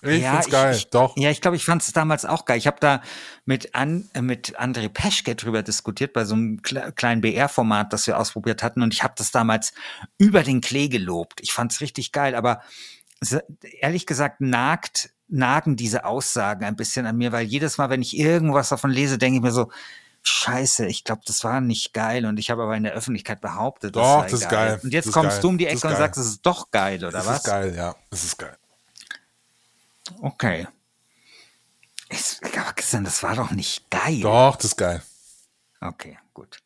Ich Ja, find's geil, ich, doch. Ja, ich glaube, ich fand es damals auch geil. Ich habe da mit, An, äh, mit André Peschke drüber diskutiert, bei so einem kle kleinen BR-Format, das wir ausprobiert hatten. Und ich habe das damals über den Klee gelobt. Ich fand es richtig geil. Aber ehrlich gesagt, nagt, nagen diese Aussagen ein bisschen an mir, weil jedes Mal, wenn ich irgendwas davon lese, denke ich mir so, Scheiße, ich glaube, das war nicht geil und ich habe aber in der Öffentlichkeit behauptet, das Doch, sei das ist geil. geil. Und jetzt kommst geil. du um die Ecke und geil. sagst, es ist doch geil, oder Das was? ist geil, ja. Das ist geil. Okay. Ist, aber Christian, das war doch nicht geil. Doch, das ist geil. Okay, gut.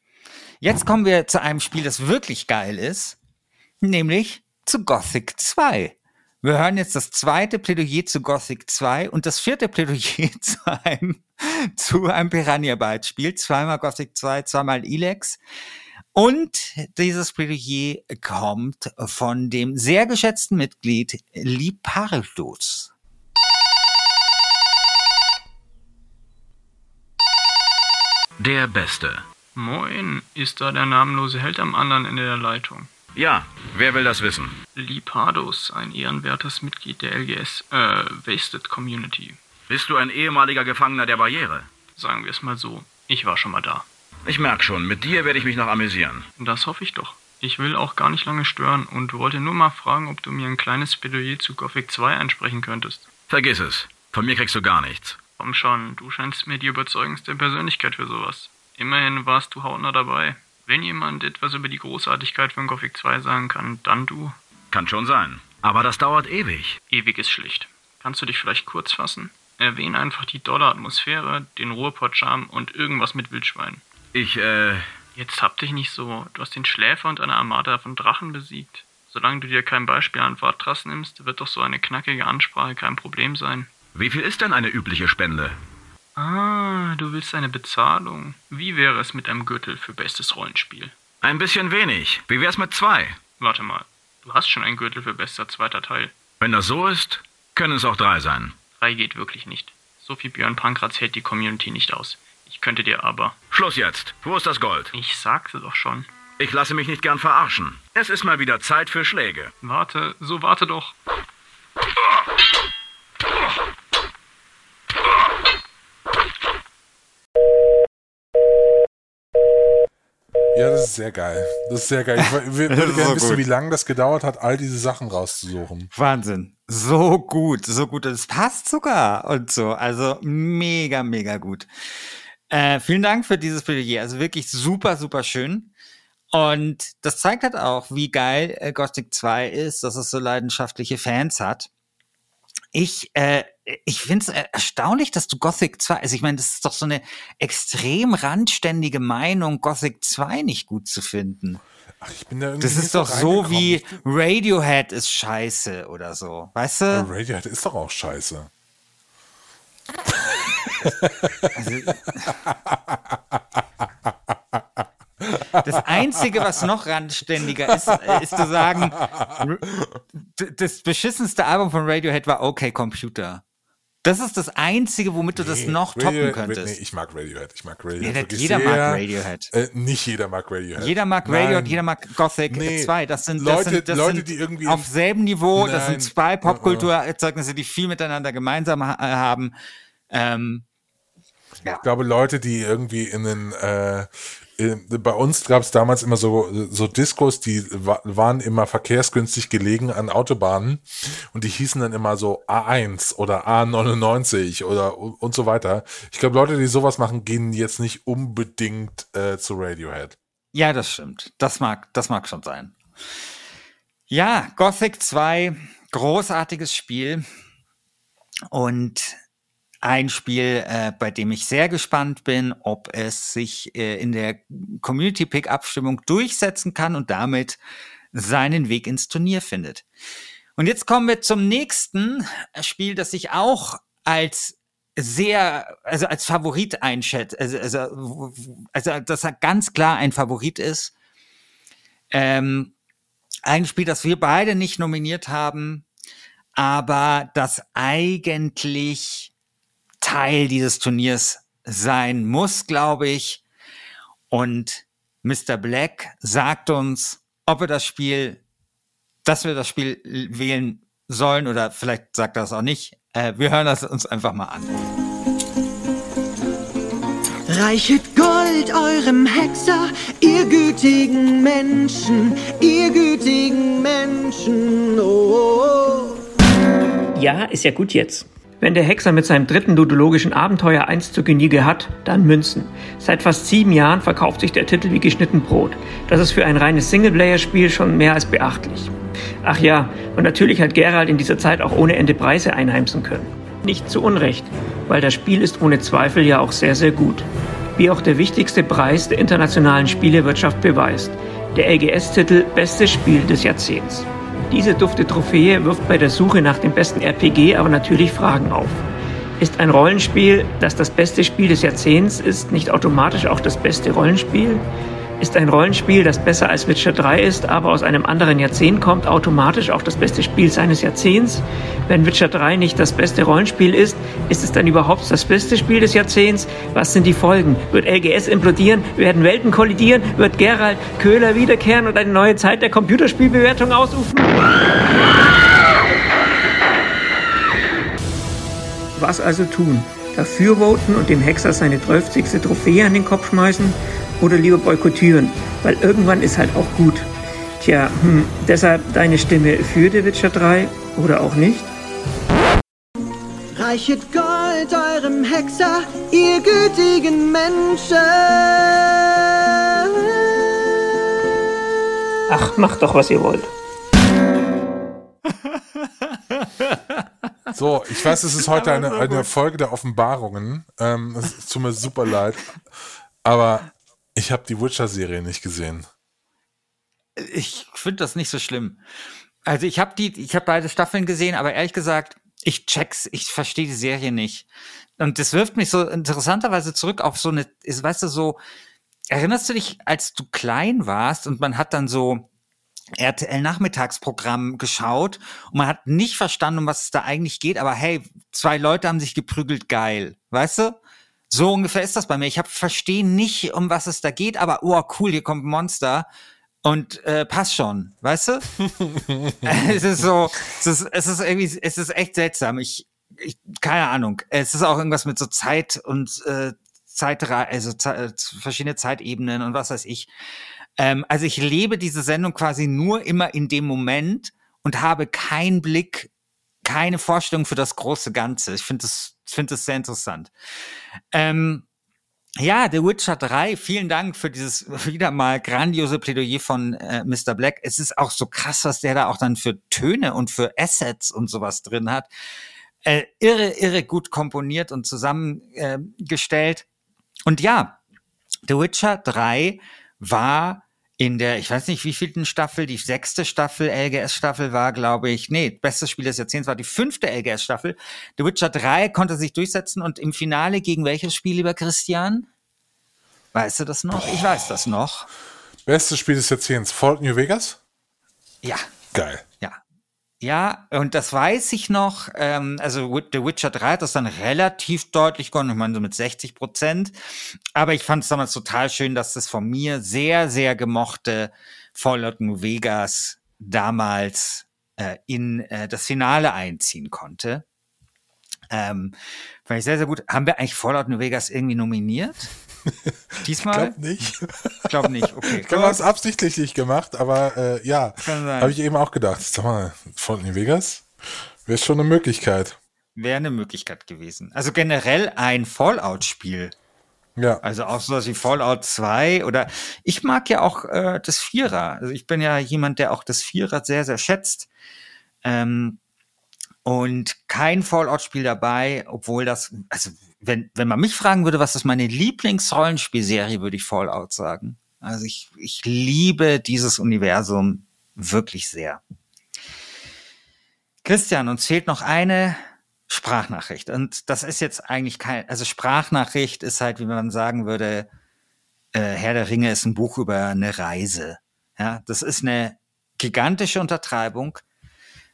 Jetzt kommen wir zu einem Spiel, das wirklich geil ist, nämlich zu Gothic 2. Wir hören jetzt das zweite Plädoyer zu Gothic 2 und das vierte Plädoyer zu einem, zu einem Piranha Bytes Spiel. Zweimal Gothic 2, zweimal Elex. Und dieses Plädoyer kommt von dem sehr geschätzten Mitglied Lipardos. Der Beste. Moin, ist da der namenlose Held am anderen Ende der Leitung? Ja, wer will das wissen? Lipados, ein ehrenwertes Mitglied der LGS, äh, Wasted Community. Bist du ein ehemaliger Gefangener der Barriere? Sagen wir es mal so, ich war schon mal da. Ich merk schon, mit dir werde ich mich noch amüsieren. Das hoffe ich doch. Ich will auch gar nicht lange stören und wollte nur mal fragen, ob du mir ein kleines Plädoyer zu Gothic 2 einsprechen könntest. Vergiss es. Von mir kriegst du gar nichts. Komm schon, du scheinst mir die überzeugendste Persönlichkeit für sowas. Immerhin warst du hautnah dabei. Wenn jemand etwas über die Großartigkeit von Gothic 2 sagen kann, dann du. Kann schon sein. Aber das dauert ewig. Ewig ist schlicht. Kannst du dich vielleicht kurz fassen? Erwähne einfach die dolle Atmosphäre, den Ruhrpott-Charme und irgendwas mit Wildschwein. Ich, äh, Jetzt hab dich nicht so. Du hast den Schläfer und eine Armada von Drachen besiegt. Solange du dir kein Beispiel an Wartras nimmst, wird doch so eine knackige Ansprache kein Problem sein. wie viel ist denn eine übliche Spende? Ah, du willst eine Bezahlung. Wie wäre es mit einem Gürtel für bestes Rollenspiel? Ein bisschen wenig. Wie wär's mit zwei? Warte mal, du hast schon einen Gürtel für bester zweiter Teil. Wenn das so ist, können es auch drei sein. 2 geht wirklich nicht. So viel Björn Pankratz hält die Community nicht aus. Ich könnte dir aber. Schluss jetzt. Wo ist das Gold? Ich sagte doch schon. Ich lasse mich nicht gern verarschen. Es ist mal wieder Zeit für Schläge. Warte, so warte doch. Ja, das ist sehr geil. Das ist sehr geil. Ich ist gerne so wissen, gut. wie lange das gedauert hat, all diese Sachen rauszusuchen. Wahnsinn. So gut, so gut. Es passt sogar und so. Also mega, mega gut. Äh, vielen Dank für dieses Plädoyer. Also wirklich super, super schön. Und das zeigt halt auch, wie geil äh, Gothic 2 ist, dass es so leidenschaftliche Fans hat. Ich, äh, ich finde es erstaunlich, dass du Gothic 2, also ich meine, das ist doch so eine extrem randständige Meinung, Gothic 2 nicht gut zu finden. Ach, ich bin da irgendwie Das ist doch so wie Radiohead ist scheiße oder so. Weißt Ja, du? Radiohead ist doch auch scheiße. Das Einzige, was noch randständiger ist, äh, ist zu sagen, das beschissenste Album von Radiohead war OK Computer. Das ist das Einzige, womit du das Nee, noch toppen Radiohead- könntest. Nee, ich mag Radiohead. Ich mag Radiohead. Ja, das- wirklich jeder sehr. mag Radiohead. Äh, nicht jeder mag Radiohead. Jeder mag Radiohead, Nein. jeder mag Gothic Nee, 2. Das sind, das Leute- sind, das Leute, sind die irgendwie auf selben Niveau. Das Nein. sind zwei Popkulturerzeugnisse, die viel miteinander gemeinsam ha haben. Ähm, Ich glaube, Leute, die irgendwie in den, äh, bei uns gab es damals immer so, so Diskos, die wa waren immer verkehrsgünstig gelegen an Autobahnen und die hießen dann immer so A1 oder A99 oder und so weiter. Ich glaube, Leute, die sowas machen, gehen jetzt nicht unbedingt äh, zu Radiohead. Ja, das stimmt. Das mag, das mag schon sein. Ja, Gothic 2, großartiges Spiel. Und ein Spiel, äh, bei dem ich sehr gespannt bin, ob es sich äh, in der Community Pick Abstimmung durchsetzen kann und damit seinen Weg ins Turnier findet. Und jetzt kommen wir zum nächsten Spiel, das ich auch als sehr, also als Favorit einschätze, also, also, also dass er ganz klar ein Favorit ist. Ähm, ein Spiel, das wir beide nicht nominiert haben, aber das eigentlich Teil dieses Turniers sein muss, glaube ich. Und Mr. Black sagt uns, ob wir das Spiel, dass wir das Spiel wählen sollen oder vielleicht sagt er es auch nicht. Äh, wir hören das uns einfach mal an. Reichet Gold eurem Hexer, ihr gütigen Menschen, ihr gütigen Menschen, oh. oh, oh. Ja, ist ja gut jetzt. Wenn der Hexer mit seinem dritten ludologischen Abenteuer eins zu Genüge hat, dann Münzen. Seit fast sieben Jahren verkauft sich der Titel wie geschnitten Brot. Das ist für ein reines Singleplayer-Spiel schon mehr als beachtlich. Ach ja, und natürlich hat Gerald in dieser Zeit auch ohne Ende Preise einheimsen können. Nicht zu Unrecht, weil das Spiel ist ohne Zweifel ja auch sehr, sehr gut. Wie auch der wichtigste Preis der internationalen Spielewirtschaft beweist. Der LGS-Titel Bestes Spiel des Jahrzehnts. Diese dufte Trophäe wirft bei der Suche nach dem besten RPG aber natürlich Fragen auf. Ist ein Rollenspiel, das das beste Spiel des Jahrzehnts ist, nicht automatisch auch das beste Rollenspiel? Ist ein Rollenspiel, das besser als Witcher 3 ist, aber aus einem anderen Jahrzehnt kommt, automatisch auch das beste Spiel seines Jahrzehnts? Wenn Witcher 3 nicht das beste Rollenspiel ist, ist es dann überhaupt das beste Spiel des Jahrzehnts? Was sind die Folgen? Wird LGS implodieren? Werden Welten kollidieren? Wird Gerald Köhler wiederkehren und eine neue Zeit der Computerspielbewertung ausrufen? Was also tun? Dafür voten und dem Hexer seine 12. Trophäe an den Kopf schmeißen? Oder lieber boykottieren? Weil irgendwann ist halt auch gut. Tja, hm, deshalb deine Stimme für The Witcher 3 oder auch nicht? Reichet Gold eurem Hexer, ihr gütigen Menschen. Ach, macht doch, was ihr wollt. So, ich weiß, es ist heute eine, eine Folge der Offenbarungen. Ähm, es tut mir super leid. Aber ich habe die Witcher-Serie nicht gesehen. Ich finde das nicht so schlimm. Also ich habe die, ich habe beide Staffeln gesehen, aber ehrlich gesagt, ich check's, ich verstehe die Serie nicht. Und das wirft mich so interessanterweise zurück auf so eine, ist, weißt du, so, erinnerst du dich, als du klein warst und man hat dann so RTL-Nachmittagsprogramm geschaut und man hat nicht verstanden, um was es da eigentlich geht, aber hey, zwei Leute haben sich geprügelt, geil, weißt du? So ungefähr ist das bei mir. Ich habe verstehe nicht, um was es da geht, aber oh cool, hier kommt ein Monster und äh, passt schon, weißt du? es ist so, es ist, es ist irgendwie, es ist echt seltsam. Ich, ich keine Ahnung. Es ist auch irgendwas mit so Zeit und äh, Zeitre also Ze verschiedene Zeitebenen und was weiß ich. Ähm, also ich lebe diese Sendung quasi nur immer in dem Moment und habe keinen Blick, keine Vorstellung für das große Ganze. Ich finde das, finde das sehr interessant. Ähm, ja, The Witcher 3, vielen Dank für dieses wieder mal grandiose Plädoyer von äh, Mr. Black. Es ist auch so krass, was der da auch dann für Töne und für Assets und sowas drin hat. Äh, irre, irre gut komponiert und zusammengestellt. Äh, und ja, The Witcher 3 war in der, ich weiß nicht, wie vielten Staffel, die sechste Staffel, LGS-Staffel war, glaube ich, nee, bestes Spiel des Jahrzehnts war die fünfte LGS-Staffel. The Witcher 3 konnte sich durchsetzen und im Finale gegen welches Spiel, lieber Christian? Weißt du das noch? Ich weiß das noch. Bestes Spiel des Jahrzehnts, Fallout New Vegas? Ja. Geil. Ja. Und das weiß ich noch. Ähm, also The Witcher 3 hat das dann relativ deutlich gewonnen, ich meine so mit 60 Prozent. Aber ich fand es damals total schön, dass das von mir sehr, sehr gemochte Fallout New Vegas damals äh, in äh, das Finale einziehen konnte. Ähm, fand ich sehr, sehr gut. Haben wir eigentlich Fallout New Vegas irgendwie nominiert? Diesmal? Ich glaube nicht. Ich glaube nicht, okay. Ich glaube, es absichtlich nicht gemacht, aber äh, ja, habe ich eben auch gedacht. Sag mal, von New Vegas wäre schon eine Möglichkeit. Wäre eine Möglichkeit gewesen. Also generell ein Fallout-Spiel. Ja. Also auch sowas wie Fallout 2 oder ich mag ja auch äh, das Vierer. Also ich bin ja jemand, der auch das Vierer sehr, sehr schätzt. Ähm, und kein Fallout-Spiel dabei, obwohl das, also wenn, wenn man mich fragen würde, was ist meine Lieblingsrollenspielserie, würde ich Fallout sagen. Also ich, ich liebe dieses Universum wirklich sehr. Christian, uns fehlt noch eine Sprachnachricht. Und das ist jetzt eigentlich kein, also Sprachnachricht ist halt, wie man sagen würde, äh, Herr der Ringe ist ein Buch über eine Reise. Ja, das ist eine gigantische Untertreibung.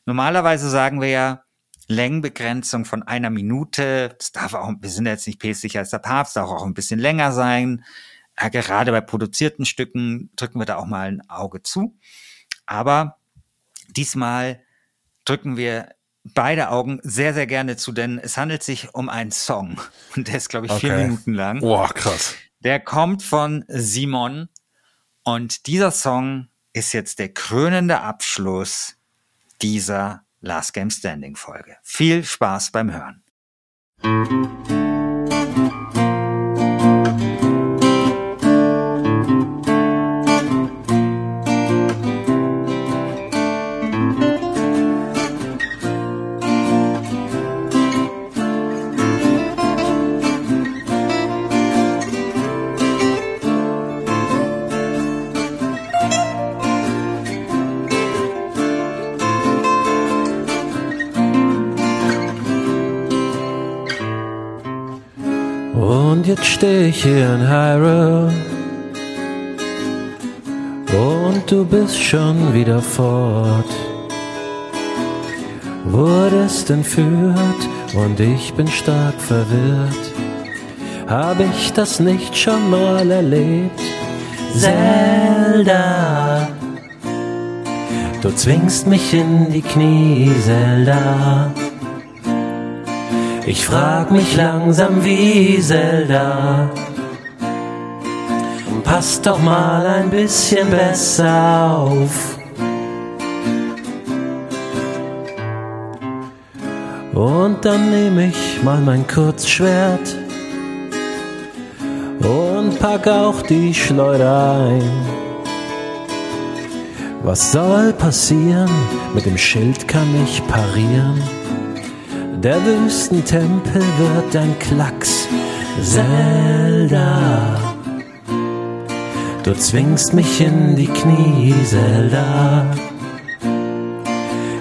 Normalerweise sagen wir ja, Längenbegrenzung von einer Minute. Das darf auch, wir sind jetzt nicht päpstlicher als der Papst, darf auch ein bisschen länger sein. Ja, gerade bei produzierten Stücken drücken wir da auch mal ein Auge zu. Aber diesmal drücken wir beide Augen sehr, sehr gerne zu, denn es handelt sich um einen Song. Und der ist, glaube ich, vier Okay. Minuten lang. Boah, krass. Der kommt von Simon. Und dieser Song ist jetzt der krönende Abschluss dieser Last Game Standing Folge. Viel Spaß beim Hören. Und jetzt stehe ich hier in Hyrule und du bist schon wieder fort. Wurdest entführt und ich bin stark verwirrt. Hab ich das nicht schon mal erlebt? Zelda, du zwingst mich in die Knie, Zelda. Ich frag mich langsam wie Zelda. Pass doch mal ein bisschen besser auf. Und dann nehme ich mal mein Kurzschwert und pack auch die Schleuder ein. Was soll passieren? Mit dem Schild kann ich parieren. Der Wüstentempel wird ein Klacks. Zelda, du zwingst mich in die Knie, Zelda.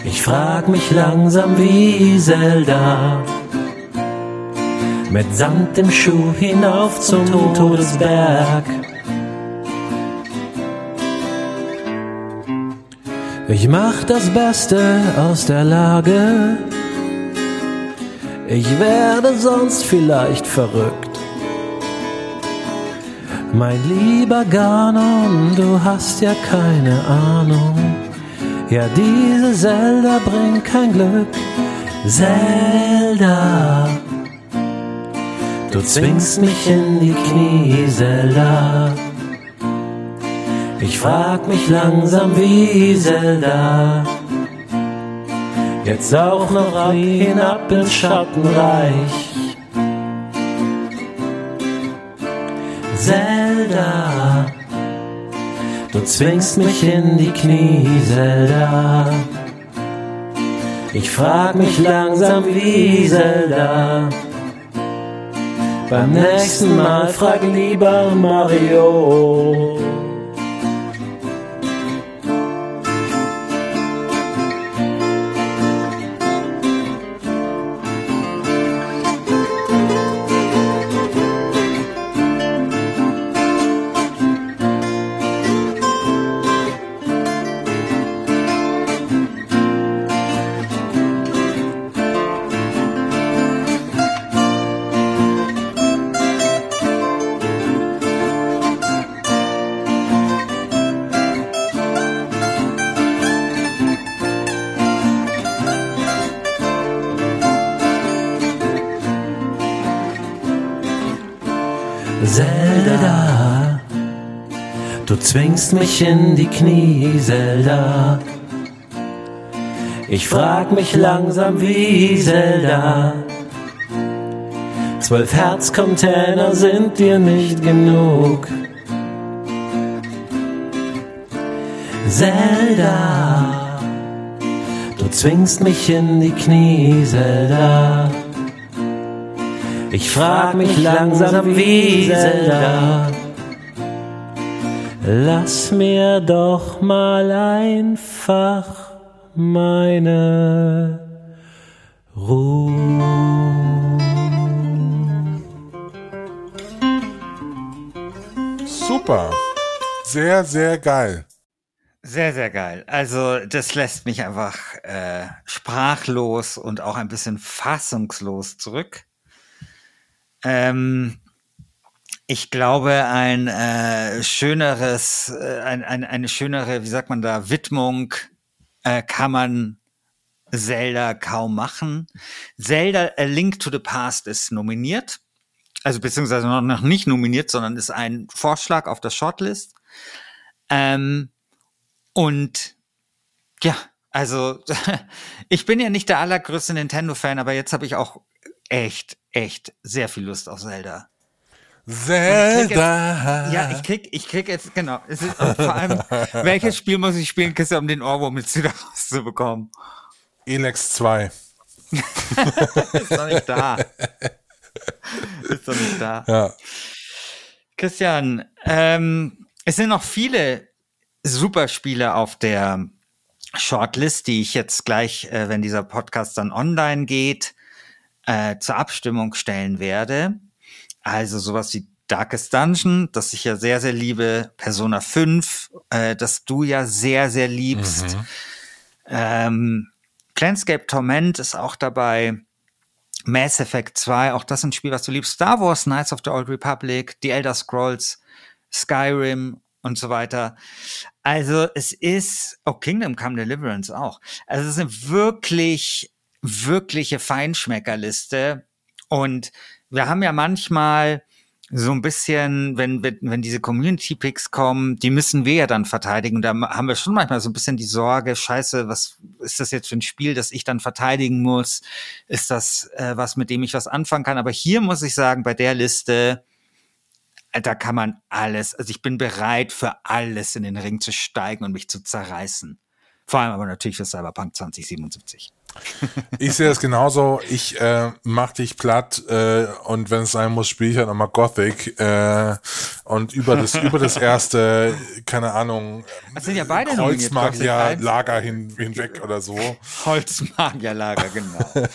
Ich frag mich langsam wie Zelda. Mit Sand im Schuh hinauf zum Todesberg. Ich mach das Beste aus der Lage. Ich werde sonst vielleicht verrückt. Mein lieber Ganon, du hast ja keine Ahnung. Ja, diese Zelda bringt kein Glück. Zelda, du zwingst mich in die Knie, Zelda. Ich frag mich langsam wie Zelda. Jetzt auch noch ab hinab ins Schattenreich. Zelda, du zwingst mich in die Knie, Zelda. Ich frag mich langsam wie Zelda. Beim nächsten Mal frag lieber Mario. Zwingst mich in die Knie, Zelda. Ich frag mich langsam wie Zelda. Zwölf Herzcontainer sind dir nicht genug. Zelda, du zwingst mich in die Knie, Zelda. Ich frag mich langsam wie Zelda. Lass mir doch mal einfach meine Ruhe. Super. Sehr, sehr geil. Sehr, sehr geil. Also das lässt mich einfach äh, sprachlos und auch ein bisschen fassungslos zurück. Ähm, ich glaube, ein äh, schöneres, äh, ein, ein, eine schönere, wie sagt man da, Widmung äh, kann man Zelda kaum machen. Zelda A Link to the Past ist nominiert, also beziehungsweise noch nicht nominiert, sondern ist ein Vorschlag auf der Shortlist. Ähm, und ja, also ich bin ja nicht der allergrößte Nintendo-Fan, aber jetzt habe ich auch echt, echt sehr viel Lust auf Zelda. Zelda. Jetzt, ja, ich krieg, ich krieg jetzt, genau. Es ist, vor allem, welches Spiel muss ich spielen, Kiste, um den Ohrwurm jetzt wieder rauszubekommen? Elex 2. ist doch nicht da. ist doch nicht da. Ja. Christian, ähm, es sind noch viele super Spiele auf der Shortlist, die ich jetzt gleich, äh, wenn dieser Podcast dann online geht, äh, zur Abstimmung stellen werde. Also sowas wie Darkest Dungeon, das ich ja sehr, sehr liebe, Persona 5, äh, das du ja sehr, sehr liebst. Mhm. Ähm, Planscape Torment ist auch dabei. Mass Effect 2, auch das ist ein Spiel, was du liebst. Star Wars, Knights of the Old Republic, The Elder Scrolls, Skyrim und so weiter. Also es ist, oh, Kingdom Come Deliverance auch. Also es ist eine wirklich, wirkliche Feinschmeckerliste. Und wir haben ja manchmal so ein bisschen, wenn, wenn, wenn diese Community-Picks kommen, die müssen wir ja dann verteidigen. Da haben wir schon manchmal so ein bisschen die Sorge, scheiße, was ist das jetzt für ein Spiel, das ich dann verteidigen muss? Ist das äh, was, mit dem ich was anfangen kann? Aber hier muss ich sagen, bei der Liste, äh, da kann man alles, also ich bin bereit für alles in den Ring zu steigen und mich zu zerreißen. Vor allem aber natürlich für Cyberpunk 2077. Ich sehe das genauso. Ich äh, mach dich platt äh, und wenn es sein muss, spiele ich halt nochmal Gothic äh, und über das über das erste, keine Ahnung, das sind ja beide Holzmagierlager hin, hinweg oder so. Holzmagierlager, genau.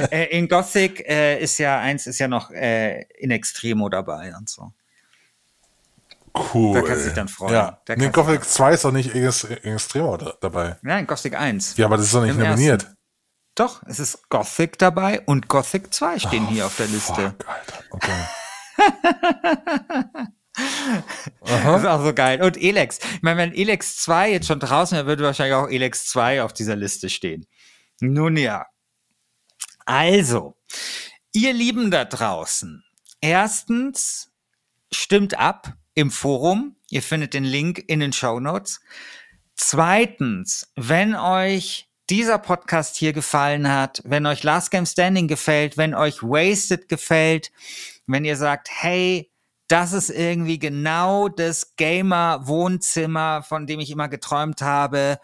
äh, in Gothic äh, ist ja eins ist ja noch äh, in Extremo dabei und so. Cool. Da kannst du dich dann freuen. Ja. Da Nee, Gothic 2 ist doch nicht ex extremer da- dabei. Nein, Gothic 1. Ja, aber das ist doch nicht Im nominiert. ersten. Doch, es ist Gothic dabei und Gothic 2 stehen hier auf der Liste. Okay. Das ist auch so geil. Und Elex. Ich meine, wenn Elex 2 jetzt schon draußen wäre, würde wahrscheinlich auch Elex 2 auf dieser Liste stehen. Nun ja. Also, ihr Lieben da draußen. Erstens, stimmt ab im Forum. Ihr findet den Link in den Show Notes. Zweitens, wenn euch dieser Podcast hier gefallen hat, wenn euch Last Game Standing gefällt, wenn euch Wasted gefällt, wenn ihr sagt, hey, das ist irgendwie genau das Gamer-Wohnzimmer, von dem ich immer geträumt habe.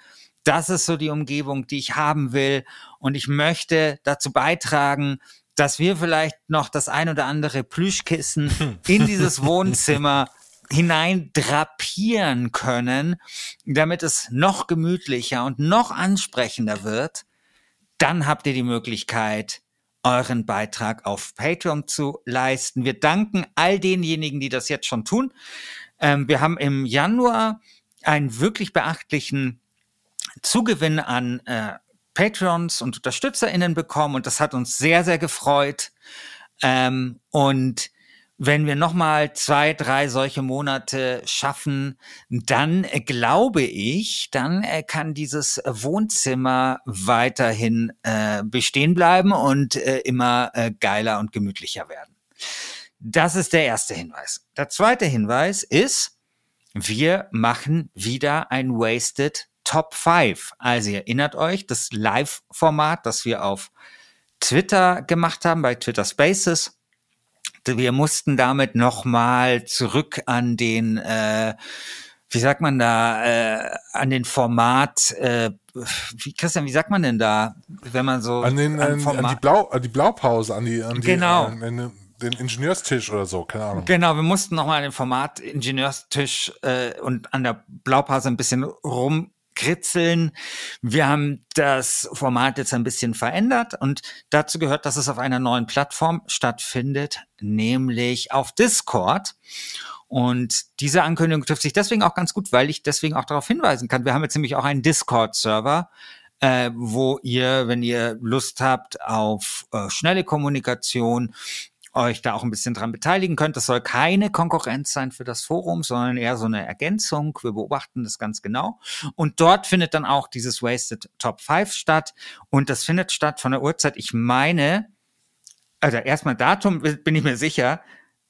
Das ist so die Umgebung, die ich haben will. Und ich möchte dazu beitragen, dass wir vielleicht noch das ein oder andere Plüschkissen in dieses Wohnzimmer hinein drapieren können, damit es noch gemütlicher und noch ansprechender wird, dann habt ihr die Möglichkeit, euren Beitrag auf Patreon zu leisten. Wir danken all denjenigen, die das jetzt schon tun. Ähm, wir haben im Januar einen wirklich beachtlichen Zugewinn an äh, Patrons und UnterstützerInnen bekommen und das hat uns sehr, sehr gefreut. Ähm, und wenn wir nochmal zwei, drei solche Monate schaffen, dann glaube ich, dann äh, kann dieses Wohnzimmer weiterhin äh, bestehen bleiben und äh, immer äh, geiler und gemütlicher werden. Das ist der erste Hinweis. Der zweite Hinweis ist, wir machen wieder ein Wasted Top 5. Also ihr erinnert euch, das Live-Format, das wir auf Twitter gemacht haben, bei Twitter Spaces. Wir mussten damit nochmal zurück an den, äh, wie sagt man da, äh, an den Format, äh, wie, Christian, wie sagt man denn da, wenn man so An, den, an, an, die Blau, an die Blaupause, an die, an die Genau. an, an den Ingenieurstisch oder so, keine Ahnung. Genau, wir mussten nochmal an den Format Ingenieurstisch äh, und an der Blaupause ein bisschen rumkritzeln. Wir haben das Format jetzt ein bisschen verändert und dazu gehört, dass es auf einer neuen Plattform stattfindet, nämlich auf Discord. Und diese Ankündigung trifft sich deswegen auch ganz gut, weil ich deswegen auch darauf hinweisen kann. Wir haben jetzt nämlich auch einen Discord-Server, äh, wo ihr, wenn ihr Lust habt auf äh, schnelle Kommunikation, euch da auch ein bisschen dran beteiligen könnt. Das soll keine Konkurrenz sein für das Forum, sondern eher so eine Ergänzung. Wir beobachten das ganz genau. Und dort findet dann auch dieses Wasted Top 5 statt. Und das findet statt von der Uhrzeit, ich meine, also erstmal Datum bin ich mir sicher,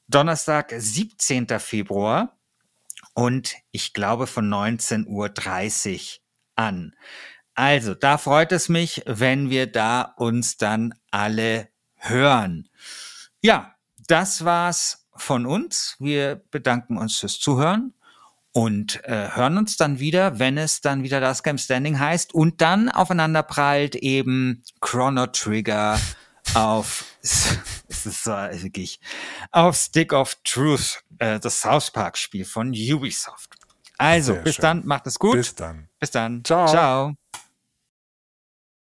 Donnerstag, 17. Februar und ich glaube von 19.30 Uhr an. Also, da freut es mich, wenn wir da uns dann alle hören. Ja, das war's von uns. Wir bedanken uns fürs Zuhören und äh, hören uns dann wieder, wenn es dann wieder das Game Standing heißt und dann aufeinander prallt eben Chrono Trigger auf es ist so wirklich auf Stick of Truth, äh, das South Park Spiel von Ubisoft. Also, Sehr bis schön. dann, macht es gut. Bis dann. Bis dann. Ciao. Ciao.